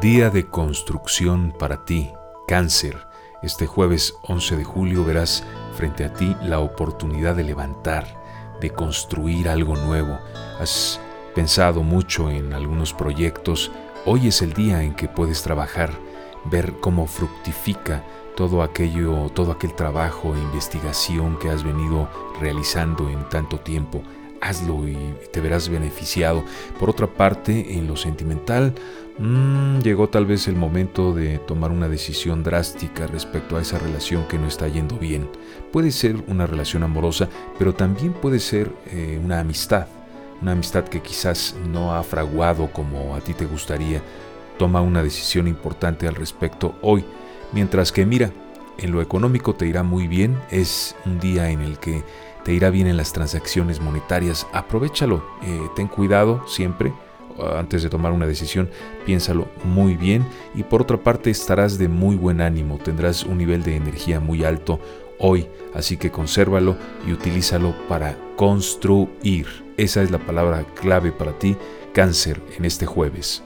Día de construcción para ti, cáncer. Este jueves 11 de julio verás frente a ti la oportunidad de levantar, de construir algo nuevo. Has pensado mucho en algunos proyectos. Hoy es el día en que puedes trabajar, ver cómo fructifica todo aquello, todo aquel trabajo e investigación que has venido realizando en tanto tiempo hazlo y te verás beneficiado. Por otra parte, en lo sentimental, mmm, llegó tal vez el momento de tomar una decisión drástica respecto a esa relación que no está yendo bien. Puede ser una relación amorosa, pero también puede ser eh, una amistad. Una amistad que quizás no ha fraguado como a ti te gustaría. Toma una decisión importante al respecto hoy. Mientras que mira, en lo económico te irá muy bien. Es un día en el que te irá bien en las transacciones monetarias. Aprovechalo, eh, ten cuidado siempre. Antes de tomar una decisión, piénsalo muy bien y por otra parte estarás de muy buen ánimo, tendrás un nivel de energía muy alto hoy, así que consérvalo y utilízalo para construir. Esa es la palabra clave para ti, cáncer, en este jueves.